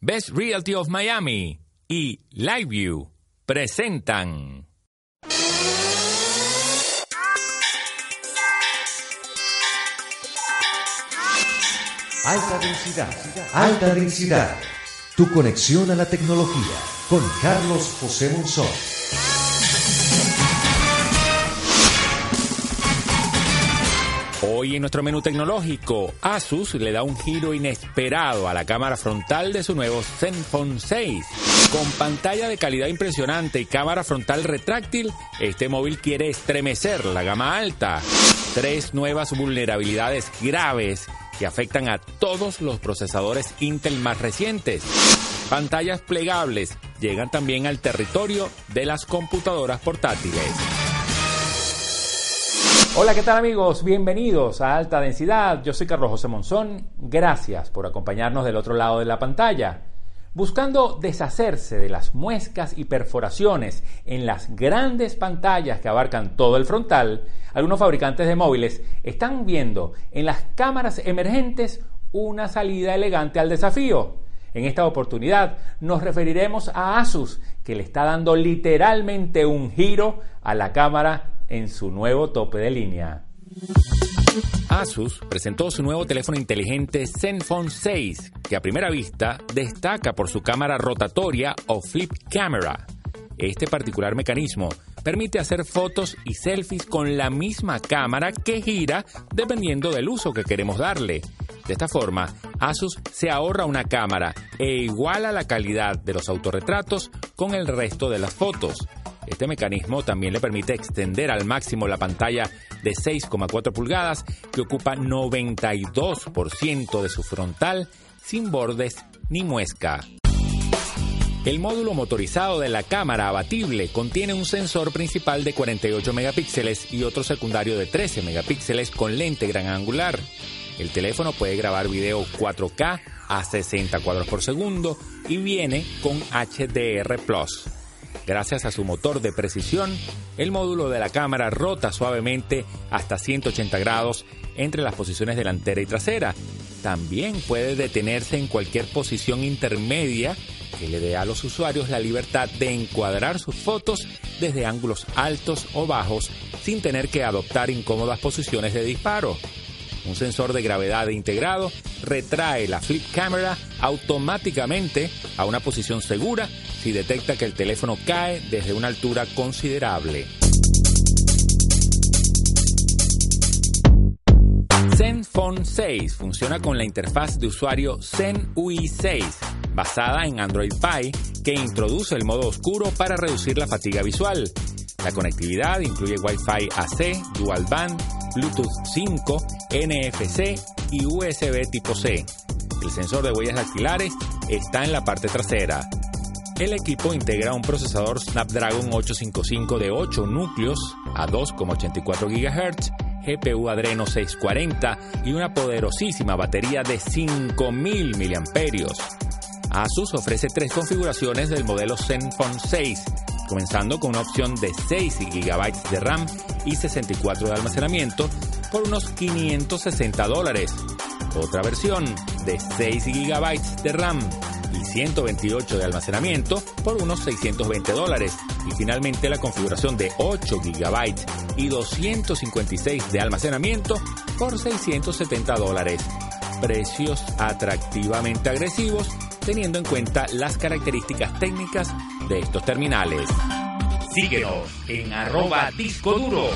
Best Realty of Miami y LiveView presentan. Alta densidad, alta densidad. Tu conexión a la tecnología con Carlos José Monzón. Hoy en nuestro menú tecnológico, Asus le da un giro inesperado a la cámara frontal de su nuevo Zenfone 6. Con pantalla de calidad impresionante y cámara frontal retráctil, este móvil quiere estremecer la gama alta. Tres nuevas vulnerabilidades graves que afectan a todos los procesadores Intel más recientes. Pantallas plegables llegan también al territorio de las computadoras portátiles. Hola, ¿qué tal amigos? Bienvenidos a Alta Densidad. Yo soy Carlos José Monzón. Gracias por acompañarnos del otro lado de la pantalla. Buscando deshacerse de las muescas y perforaciones en las grandes pantallas que abarcan todo el frontal, algunos fabricantes de móviles están viendo en las cámaras emergentes una salida elegante al desafío. En esta oportunidad nos referiremos a Asus, que le está dando literalmente un giro a la cámara en su nuevo tope de línea. Asus presentó su nuevo teléfono inteligente Zenfone 6, que a primera vista destaca por su cámara rotatoria o flip camera. Este particular mecanismo permite hacer fotos y selfies con la misma cámara que gira dependiendo del uso que queremos darle. De esta forma, Asus se ahorra una cámara e iguala la calidad de los autorretratos con el resto de las fotos. Este mecanismo también le permite extender al máximo la pantalla de 6,4 pulgadas que ocupa 92% de su frontal sin bordes ni muesca. El módulo motorizado de la cámara abatible contiene un sensor principal de 48 megapíxeles y otro secundario de 13 megapíxeles con lente gran angular. El teléfono puede grabar video 4K a 60 cuadros por segundo y viene con HDR Plus. Gracias a su motor de precisión, el módulo de la cámara rota suavemente hasta 180 grados entre las posiciones delantera y trasera. También puede detenerse en cualquier posición intermedia que le dé a los usuarios la libertad de encuadrar sus fotos desde ángulos altos o bajos sin tener que adoptar incómodas posiciones de disparo. Un sensor de gravedad integrado retrae la flip camera automáticamente a una posición segura si detecta que el teléfono cae desde una altura considerable. ZenFone 6 funciona con la interfaz de usuario Zen UI 6, basada en Android Pie, que introduce el modo oscuro para reducir la fatiga visual. La conectividad incluye Wi-Fi AC, Dual Band, Bluetooth 5, NFC y USB tipo C. El sensor de huellas dactilares está en la parte trasera. El equipo integra un procesador Snapdragon 855 de 8 núcleos a 2,84 GHz, GPU Adreno 640 y una poderosísima batería de 5000 mAh. Asus ofrece tres configuraciones del modelo Zenfone 6, comenzando con una opción de 6 GB de RAM y 64 de almacenamiento por unos 560 dólares. Otra versión de 6 GB de RAM y 128 de almacenamiento por unos 620 dólares. Y finalmente la configuración de 8 GB y 256 de almacenamiento por 670 dólares. Precios atractivamente agresivos teniendo en cuenta las características técnicas de estos terminales. Síguenos en arroba disco duro.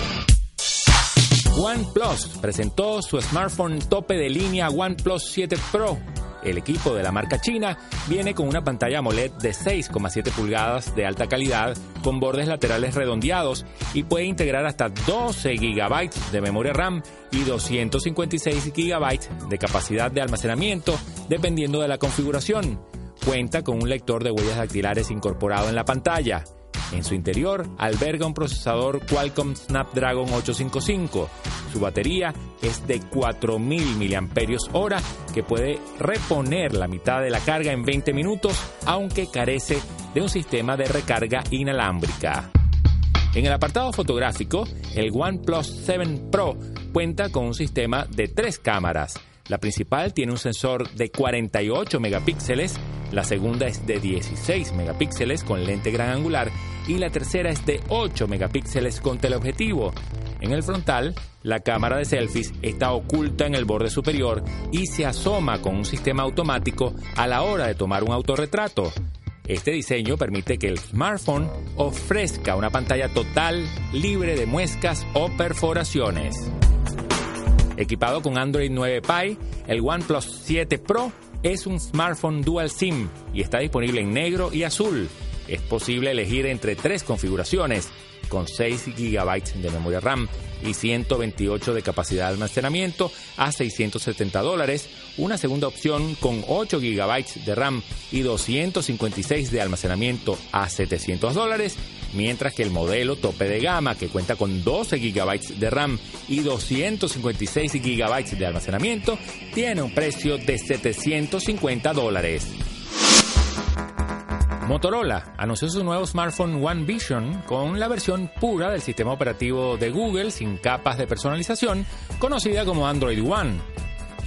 OnePlus presentó su smartphone tope de línea OnePlus 7 Pro el equipo de la marca china viene con una pantalla AMOLED de 6,7 pulgadas de alta calidad con bordes laterales redondeados y puede integrar hasta 12 GB de memoria RAM y 256 GB de capacidad de almacenamiento dependiendo de la configuración. cuenta con un lector de huellas dactilares incorporado en la pantalla. En su interior alberga un procesador Qualcomm Snapdragon 855. Su batería es de 4000 mAh que puede reponer la mitad de la carga en 20 minutos, aunque carece de un sistema de recarga inalámbrica. En el apartado fotográfico, el OnePlus 7 Pro cuenta con un sistema de tres cámaras. La principal tiene un sensor de 48 megapíxeles, la segunda es de 16 megapíxeles con lente gran angular y la tercera es de 8 megapíxeles con teleobjetivo. En el frontal, la cámara de selfies está oculta en el borde superior y se asoma con un sistema automático a la hora de tomar un autorretrato. Este diseño permite que el smartphone ofrezca una pantalla total libre de muescas o perforaciones. Equipado con Android 9 Pie, el OnePlus 7 Pro es un smartphone dual SIM y está disponible en negro y azul. Es posible elegir entre tres configuraciones, con 6 GB de memoria RAM y 128 de capacidad de almacenamiento a 670 dólares, una segunda opción con 8 GB de RAM y 256 de almacenamiento a 700 dólares, mientras que el modelo tope de gama, que cuenta con 12 GB de RAM y 256 GB de almacenamiento, tiene un precio de 750 dólares. Motorola anunció su nuevo smartphone One Vision con la versión pura del sistema operativo de Google sin capas de personalización, conocida como Android One.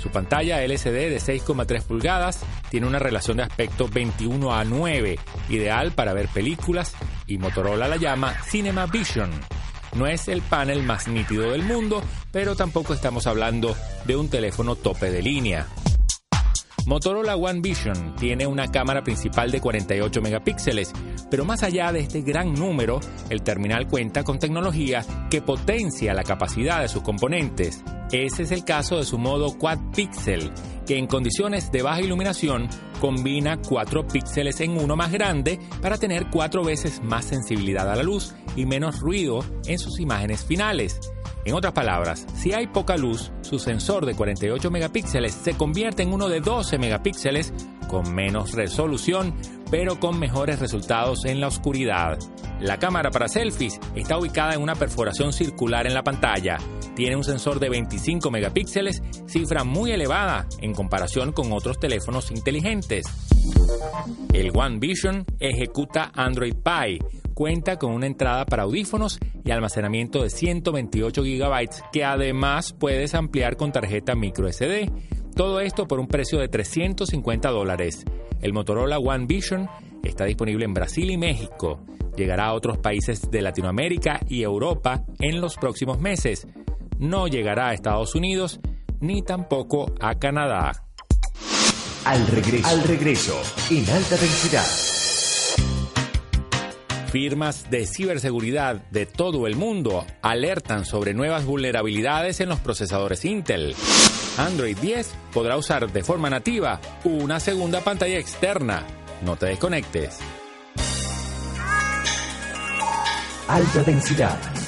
Su pantalla LCD de 6,3 pulgadas tiene una relación de aspecto 21 a 9, ideal para ver películas y Motorola la llama Cinema Vision. No es el panel más nítido del mundo, pero tampoco estamos hablando de un teléfono tope de línea. Motorola One Vision tiene una cámara principal de 48 megapíxeles, pero más allá de este gran número, el terminal cuenta con tecnología que potencia la capacidad de sus componentes. Ese es el caso de su modo Quad Pixel, que en condiciones de baja iluminación combina 4 píxeles en uno más grande para tener 4 veces más sensibilidad a la luz y menos ruido en sus imágenes finales. En otras palabras, si hay poca luz, su sensor de 48 megapíxeles se convierte en uno de 12 megapíxeles con menos resolución, pero con mejores resultados en la oscuridad. La cámara para selfies está ubicada en una perforación circular en la pantalla. Tiene un sensor de 25 megapíxeles, cifra muy elevada en comparación con otros teléfonos inteligentes. El One Vision ejecuta Android Pie, cuenta con una entrada para audífonos y almacenamiento de 128 GB que además puedes ampliar con tarjeta micro SD. Todo esto por un precio de 350 dólares. El Motorola One Vision está disponible en Brasil y México. Llegará a otros países de Latinoamérica y Europa en los próximos meses. No llegará a Estados Unidos ni tampoco a Canadá. Al regreso, al regreso, en alta densidad. Firmas de ciberseguridad de todo el mundo alertan sobre nuevas vulnerabilidades en los procesadores Intel. Android 10 podrá usar de forma nativa una segunda pantalla externa. No te desconectes. Alta densidad.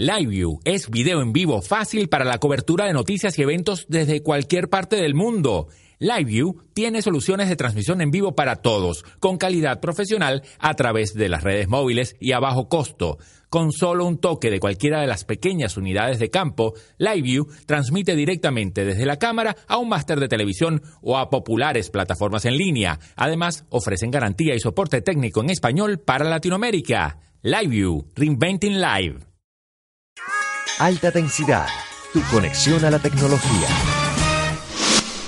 LiveView es video en vivo fácil para la cobertura de noticias y eventos desde cualquier parte del mundo. LiveView tiene soluciones de transmisión en vivo para todos, con calidad profesional a través de las redes móviles y a bajo costo. Con solo un toque de cualquiera de las pequeñas unidades de campo, LiveView transmite directamente desde la cámara a un máster de televisión o a populares plataformas en línea. Además, ofrecen garantía y soporte técnico en español para Latinoamérica. LiveView, Reinventing Live. Alta densidad. Tu conexión a la tecnología.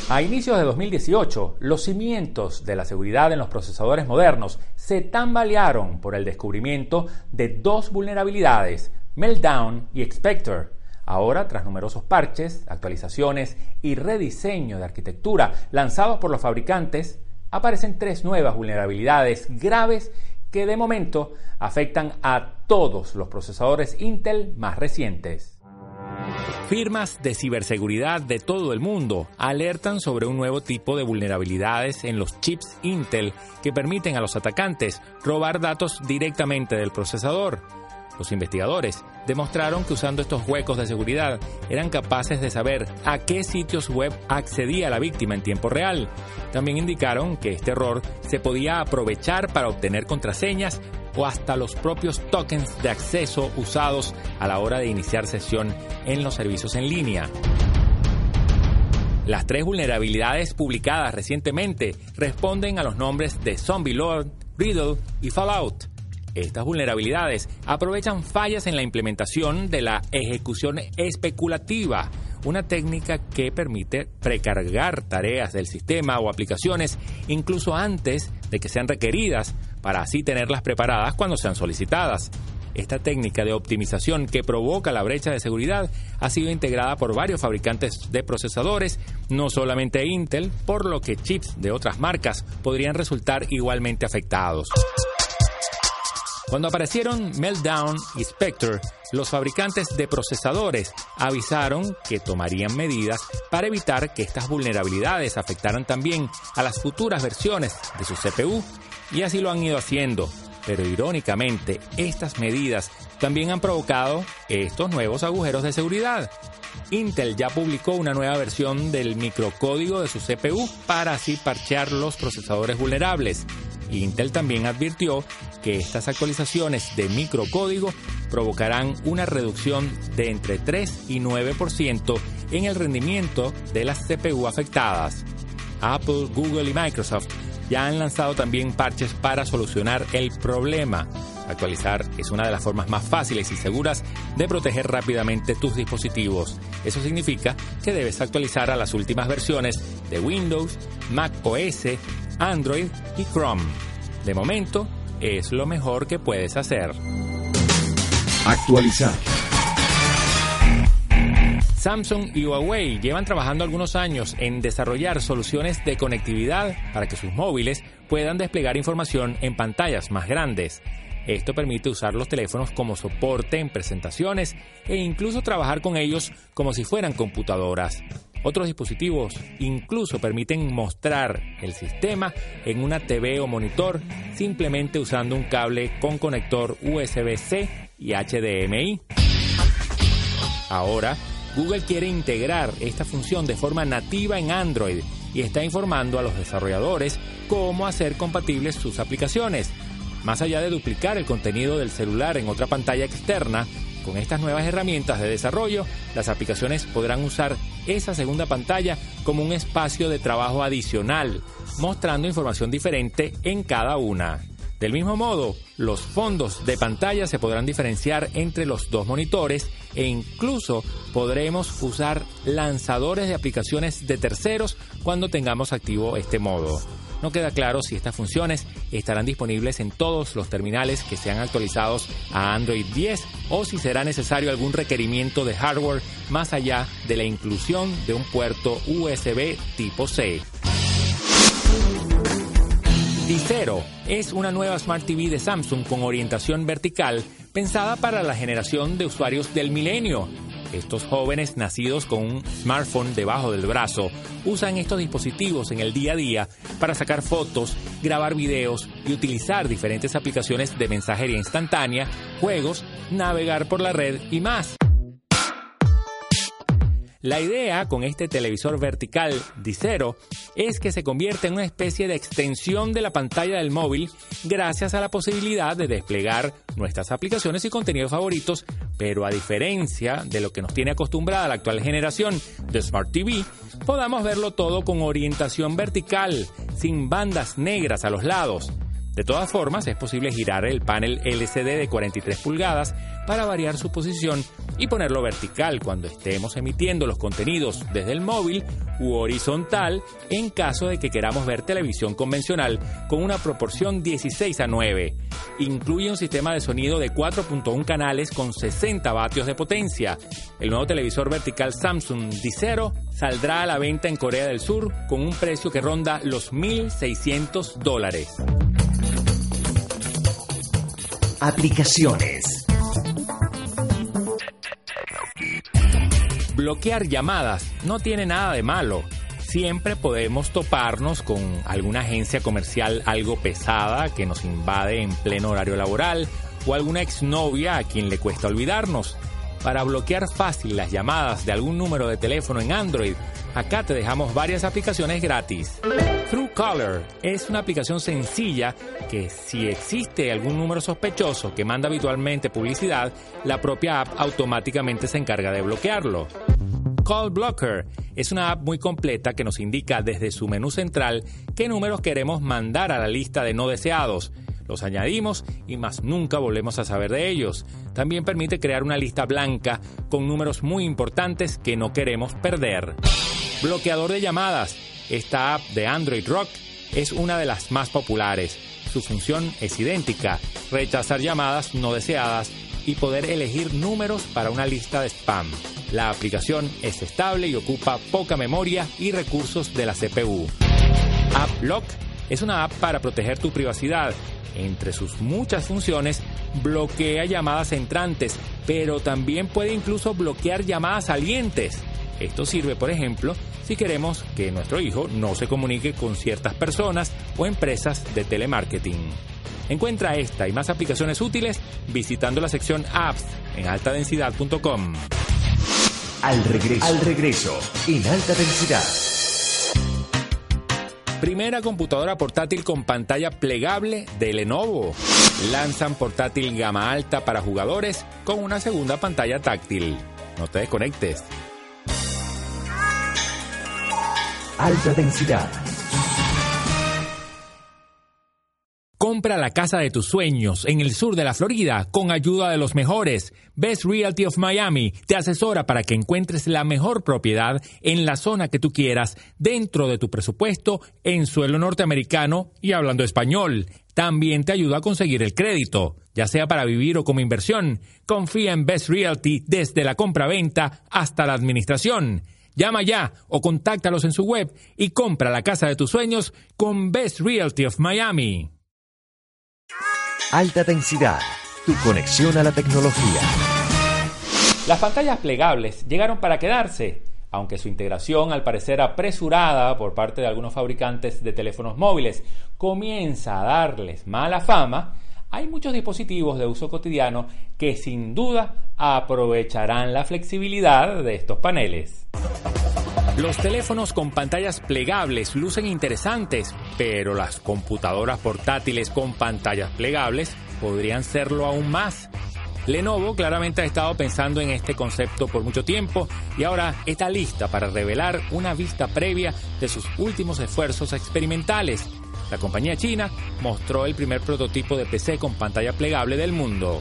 A inicios de 2018, los cimientos de la seguridad en los procesadores modernos se tambalearon por el descubrimiento de dos vulnerabilidades, Meltdown y Expector. Ahora, tras numerosos parches, actualizaciones y rediseño de arquitectura lanzados por los fabricantes, aparecen tres nuevas vulnerabilidades graves que de momento afectan a todos los procesadores Intel más recientes. Firmas de ciberseguridad de todo el mundo alertan sobre un nuevo tipo de vulnerabilidades en los chips Intel que permiten a los atacantes robar datos directamente del procesador. Los investigadores demostraron que usando estos huecos de seguridad eran capaces de saber a qué sitios web accedía la víctima en tiempo real. También indicaron que este error se podía aprovechar para obtener contraseñas o hasta los propios tokens de acceso usados a la hora de iniciar sesión en los servicios en línea. Las tres vulnerabilidades publicadas recientemente responden a los nombres de Zombie Lord, Riddle y Fallout. Estas vulnerabilidades aprovechan fallas en la implementación de la ejecución especulativa, una técnica que permite precargar tareas del sistema o aplicaciones incluso antes de que sean requeridas, para así tenerlas preparadas cuando sean solicitadas. Esta técnica de optimización que provoca la brecha de seguridad ha sido integrada por varios fabricantes de procesadores, no solamente Intel, por lo que chips de otras marcas podrían resultar igualmente afectados. Cuando aparecieron Meltdown y Spectre, los fabricantes de procesadores avisaron que tomarían medidas para evitar que estas vulnerabilidades afectaran también a las futuras versiones de su CPU, y así lo han ido haciendo. Pero irónicamente, estas medidas también han provocado estos nuevos agujeros de seguridad. Intel ya publicó una nueva versión del microcódigo de su CPU para así parchear los procesadores vulnerables. Intel también advirtió que estas actualizaciones de microcódigo provocarán una reducción de entre 3 y 9% en el rendimiento de las CPU afectadas. Apple, Google y Microsoft ya han lanzado también parches para solucionar el problema. Actualizar es una de las formas más fáciles y seguras de proteger rápidamente tus dispositivos. Eso significa que debes actualizar a las últimas versiones de Windows, Mac OS, Android y Chrome. De momento, es lo mejor que puedes hacer. Actualizar. Samsung y Huawei llevan trabajando algunos años en desarrollar soluciones de conectividad para que sus móviles puedan desplegar información en pantallas más grandes. Esto permite usar los teléfonos como soporte en presentaciones e incluso trabajar con ellos como si fueran computadoras. Otros dispositivos incluso permiten mostrar el sistema en una TV o monitor simplemente usando un cable con conector USB-C y HDMI. Ahora, Google quiere integrar esta función de forma nativa en Android y está informando a los desarrolladores cómo hacer compatibles sus aplicaciones. Más allá de duplicar el contenido del celular en otra pantalla externa, con estas nuevas herramientas de desarrollo, las aplicaciones podrán usar esa segunda pantalla como un espacio de trabajo adicional, mostrando información diferente en cada una. Del mismo modo, los fondos de pantalla se podrán diferenciar entre los dos monitores e incluso podremos usar lanzadores de aplicaciones de terceros cuando tengamos activo este modo. No queda claro si estas funciones estarán disponibles en todos los terminales que sean actualizados a Android 10 o si será necesario algún requerimiento de hardware más allá de la inclusión de un puerto USB tipo C. Dicero es una nueva Smart TV de Samsung con orientación vertical pensada para la generación de usuarios del milenio estos jóvenes nacidos con un smartphone debajo del brazo usan estos dispositivos en el día a día para sacar fotos, grabar videos y utilizar diferentes aplicaciones de mensajería instantánea, juegos, navegar por la red y más. La idea con este televisor vertical Dicero es que se convierta en una especie de extensión de la pantalla del móvil gracias a la posibilidad de desplegar nuestras aplicaciones y contenidos favoritos, pero a diferencia de lo que nos tiene acostumbrada la actual generación de Smart TV, podamos verlo todo con orientación vertical, sin bandas negras a los lados. De todas formas, es posible girar el panel LCD de 43 pulgadas para variar su posición y ponerlo vertical cuando estemos emitiendo los contenidos desde el móvil u horizontal en caso de que queramos ver televisión convencional con una proporción 16 a 9. Incluye un sistema de sonido de 4.1 canales con 60 vatios de potencia. El nuevo televisor vertical Samsung D0 saldrá a la venta en Corea del Sur con un precio que ronda los 1.600 dólares. Aplicaciones. Bloquear llamadas no tiene nada de malo. Siempre podemos toparnos con alguna agencia comercial algo pesada que nos invade en pleno horario laboral o alguna exnovia a quien le cuesta olvidarnos. Para bloquear fácil las llamadas de algún número de teléfono en Android, acá te dejamos varias aplicaciones gratis. Truecaller es una aplicación sencilla que si existe algún número sospechoso que manda habitualmente publicidad, la propia app automáticamente se encarga de bloquearlo. Call Blocker es una app muy completa que nos indica desde su menú central qué números queremos mandar a la lista de no deseados los añadimos y más nunca volvemos a saber de ellos. También permite crear una lista blanca con números muy importantes que no queremos perder. Bloqueador de llamadas. Esta app de Android Rock es una de las más populares. Su función es idéntica, rechazar llamadas no deseadas y poder elegir números para una lista de spam. La aplicación es estable y ocupa poca memoria y recursos de la CPU. AppLock es una app para proteger tu privacidad entre sus muchas funciones, bloquea llamadas entrantes, pero también puede incluso bloquear llamadas salientes. Esto sirve, por ejemplo, si queremos que nuestro hijo no se comunique con ciertas personas o empresas de telemarketing. Encuentra esta y más aplicaciones útiles visitando la sección Apps en altadensidad.com. Al regreso, al regreso, en alta densidad. Primera computadora portátil con pantalla plegable de Lenovo. Lanzan portátil gama alta para jugadores con una segunda pantalla táctil. No te desconectes. Alta densidad. Compra la casa de tus sueños en el sur de la Florida con ayuda de los mejores. Best Realty of Miami te asesora para que encuentres la mejor propiedad en la zona que tú quieras, dentro de tu presupuesto, en suelo norteamericano y hablando español. También te ayuda a conseguir el crédito, ya sea para vivir o como inversión. Confía en Best Realty desde la compra-venta hasta la administración. Llama ya o contáctalos en su web y compra la casa de tus sueños con Best Realty of Miami. Alta densidad, tu conexión a la tecnología. Las pantallas plegables llegaron para quedarse, aunque su integración, al parecer apresurada por parte de algunos fabricantes de teléfonos móviles, comienza a darles mala fama, hay muchos dispositivos de uso cotidiano que sin duda aprovecharán la flexibilidad de estos paneles. Los teléfonos con pantallas plegables lucen interesantes, pero las computadoras portátiles con pantallas plegables podrían serlo aún más. Lenovo claramente ha estado pensando en este concepto por mucho tiempo y ahora está lista para revelar una vista previa de sus últimos esfuerzos experimentales. La compañía china mostró el primer prototipo de PC con pantalla plegable del mundo.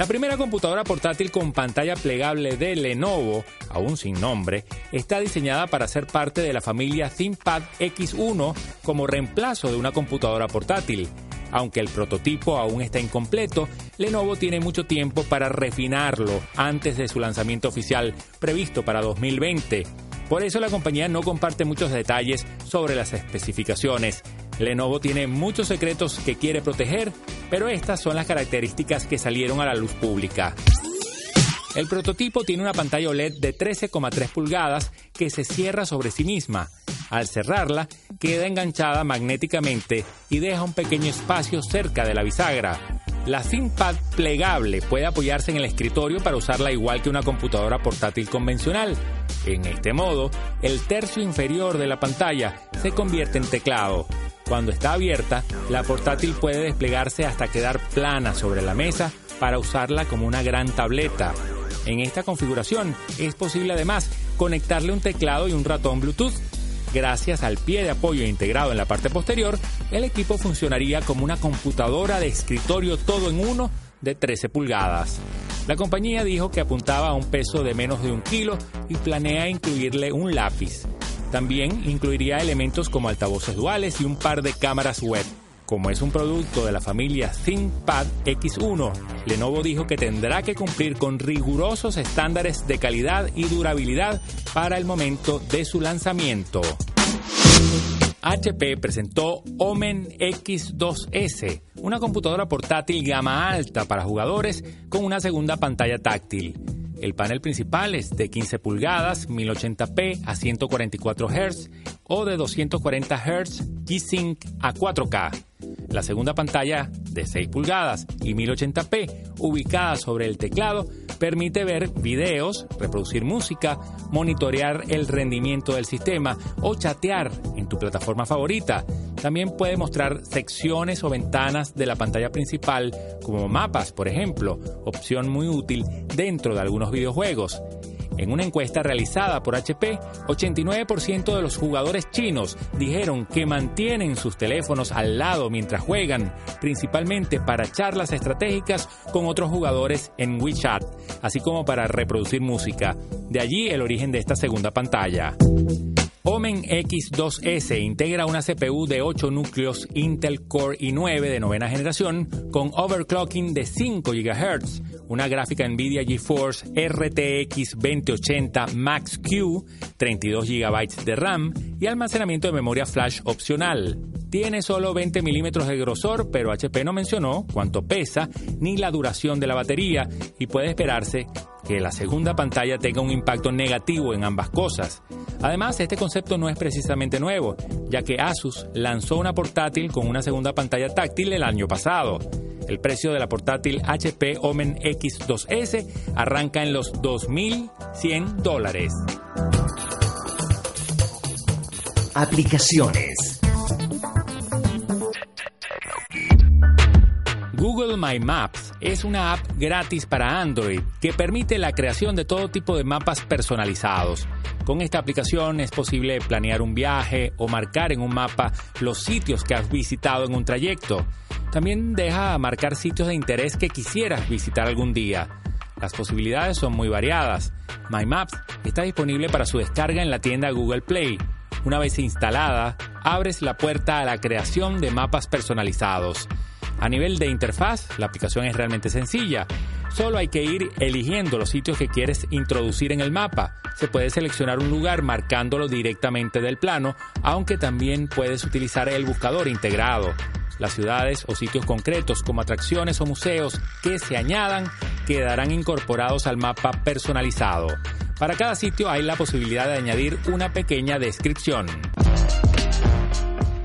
La primera computadora portátil con pantalla plegable de Lenovo, aún sin nombre, está diseñada para ser parte de la familia ThinkPad X1 como reemplazo de una computadora portátil. Aunque el prototipo aún está incompleto, Lenovo tiene mucho tiempo para refinarlo antes de su lanzamiento oficial previsto para 2020. Por eso la compañía no comparte muchos detalles sobre las especificaciones. Lenovo tiene muchos secretos que quiere proteger, pero estas son las características que salieron a la luz pública. El prototipo tiene una pantalla OLED de 13,3 pulgadas que se cierra sobre sí misma. Al cerrarla, queda enganchada magnéticamente y deja un pequeño espacio cerca de la bisagra. La ThinkPad plegable puede apoyarse en el escritorio para usarla igual que una computadora portátil convencional. En este modo, el tercio inferior de la pantalla se convierte en teclado. Cuando está abierta, la portátil puede desplegarse hasta quedar plana sobre la mesa para usarla como una gran tableta. En esta configuración es posible además conectarle un teclado y un ratón Bluetooth. Gracias al pie de apoyo integrado en la parte posterior, el equipo funcionaría como una computadora de escritorio todo en uno de 13 pulgadas. La compañía dijo que apuntaba a un peso de menos de un kilo y planea incluirle un lápiz. También incluiría elementos como altavoces duales y un par de cámaras web. Como es un producto de la familia ThinkPad X1, Lenovo dijo que tendrá que cumplir con rigurosos estándares de calidad y durabilidad para el momento de su lanzamiento. HP presentó Omen X2S, una computadora portátil gama alta para jugadores con una segunda pantalla táctil. El panel principal es de 15 pulgadas, 1080p a 144 Hz o de 240 Hz G-Sync a 4K. La segunda pantalla de 6 pulgadas y 1080p ubicada sobre el teclado permite ver videos, reproducir música, monitorear el rendimiento del sistema o chatear en tu plataforma favorita. También puede mostrar secciones o ventanas de la pantalla principal como mapas, por ejemplo, opción muy útil dentro de algunos videojuegos. En una encuesta realizada por HP, 89% de los jugadores chinos dijeron que mantienen sus teléfonos al lado mientras juegan, principalmente para charlas estratégicas con otros jugadores en WeChat, así como para reproducir música. De allí el origen de esta segunda pantalla. Omen X2S integra una CPU de 8 núcleos Intel Core i9 de novena generación con overclocking de 5 GHz, una gráfica Nvidia GeForce RTX 2080 Max-Q, 32 GB de RAM y almacenamiento de memoria flash opcional. Tiene solo 20 milímetros de grosor, pero HP no mencionó cuánto pesa ni la duración de la batería y puede esperarse que la segunda pantalla tenga un impacto negativo en ambas cosas. Además, este concepto no es precisamente nuevo, ya que Asus lanzó una portátil con una segunda pantalla táctil el año pasado. El precio de la portátil HP Omen X2S arranca en los 2.100 dólares. Aplicaciones. Google My Maps es una app gratis para Android que permite la creación de todo tipo de mapas personalizados. Con esta aplicación es posible planear un viaje o marcar en un mapa los sitios que has visitado en un trayecto. También deja marcar sitios de interés que quisieras visitar algún día. Las posibilidades son muy variadas. My Maps está disponible para su descarga en la tienda Google Play. Una vez instalada, abres la puerta a la creación de mapas personalizados. A nivel de interfaz, la aplicación es realmente sencilla. Solo hay que ir eligiendo los sitios que quieres introducir en el mapa. Se puede seleccionar un lugar marcándolo directamente del plano, aunque también puedes utilizar el buscador integrado. Las ciudades o sitios concretos como atracciones o museos que se añadan quedarán incorporados al mapa personalizado. Para cada sitio hay la posibilidad de añadir una pequeña descripción.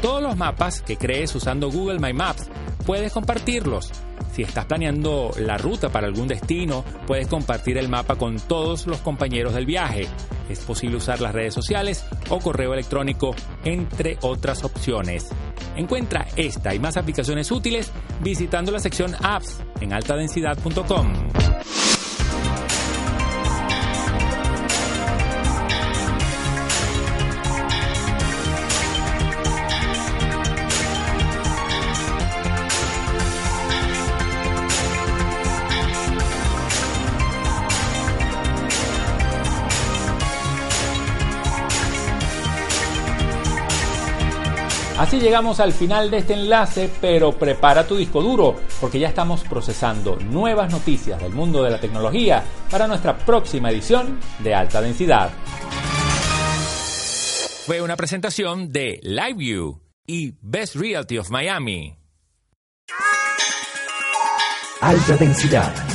Todos los mapas que crees usando Google My Maps puedes compartirlos. Si estás planeando la ruta para algún destino, puedes compartir el mapa con todos los compañeros del viaje. Es posible usar las redes sociales o correo electrónico, entre otras opciones. Encuentra esta y más aplicaciones útiles visitando la sección Apps en altadensidad.com. Así llegamos al final de este enlace, pero prepara tu disco duro porque ya estamos procesando nuevas noticias del mundo de la tecnología para nuestra próxima edición de alta densidad. Fue una presentación de LiveView y Best Realty of Miami. Alta densidad.